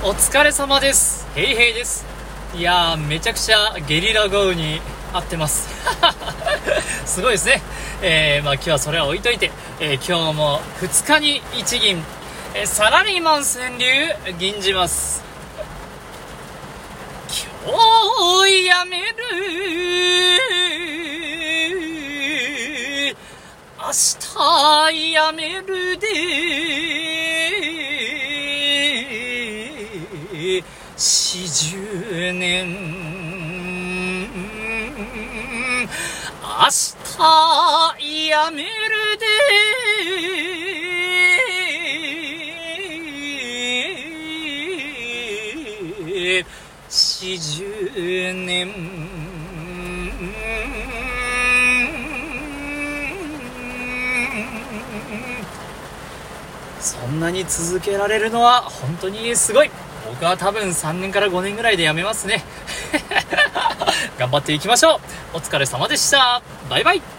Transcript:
お疲れ様です。ヘイヘイです。いやーめちゃくちゃゲリラ豪雨に合ってます。すごいですね。えー、まあ今日はそれは置いといて、えー、今日も2日に1銀、えー、サラリーマン川柳銀じます。今日やめる。明日やめるで四十年。明日やめるで。四十年。そんなに続けられるのは本当にすごい。僕は多分3年から5年ぐらいで辞めますね。頑張っていきましょう。お疲れ様でした。バイバイ。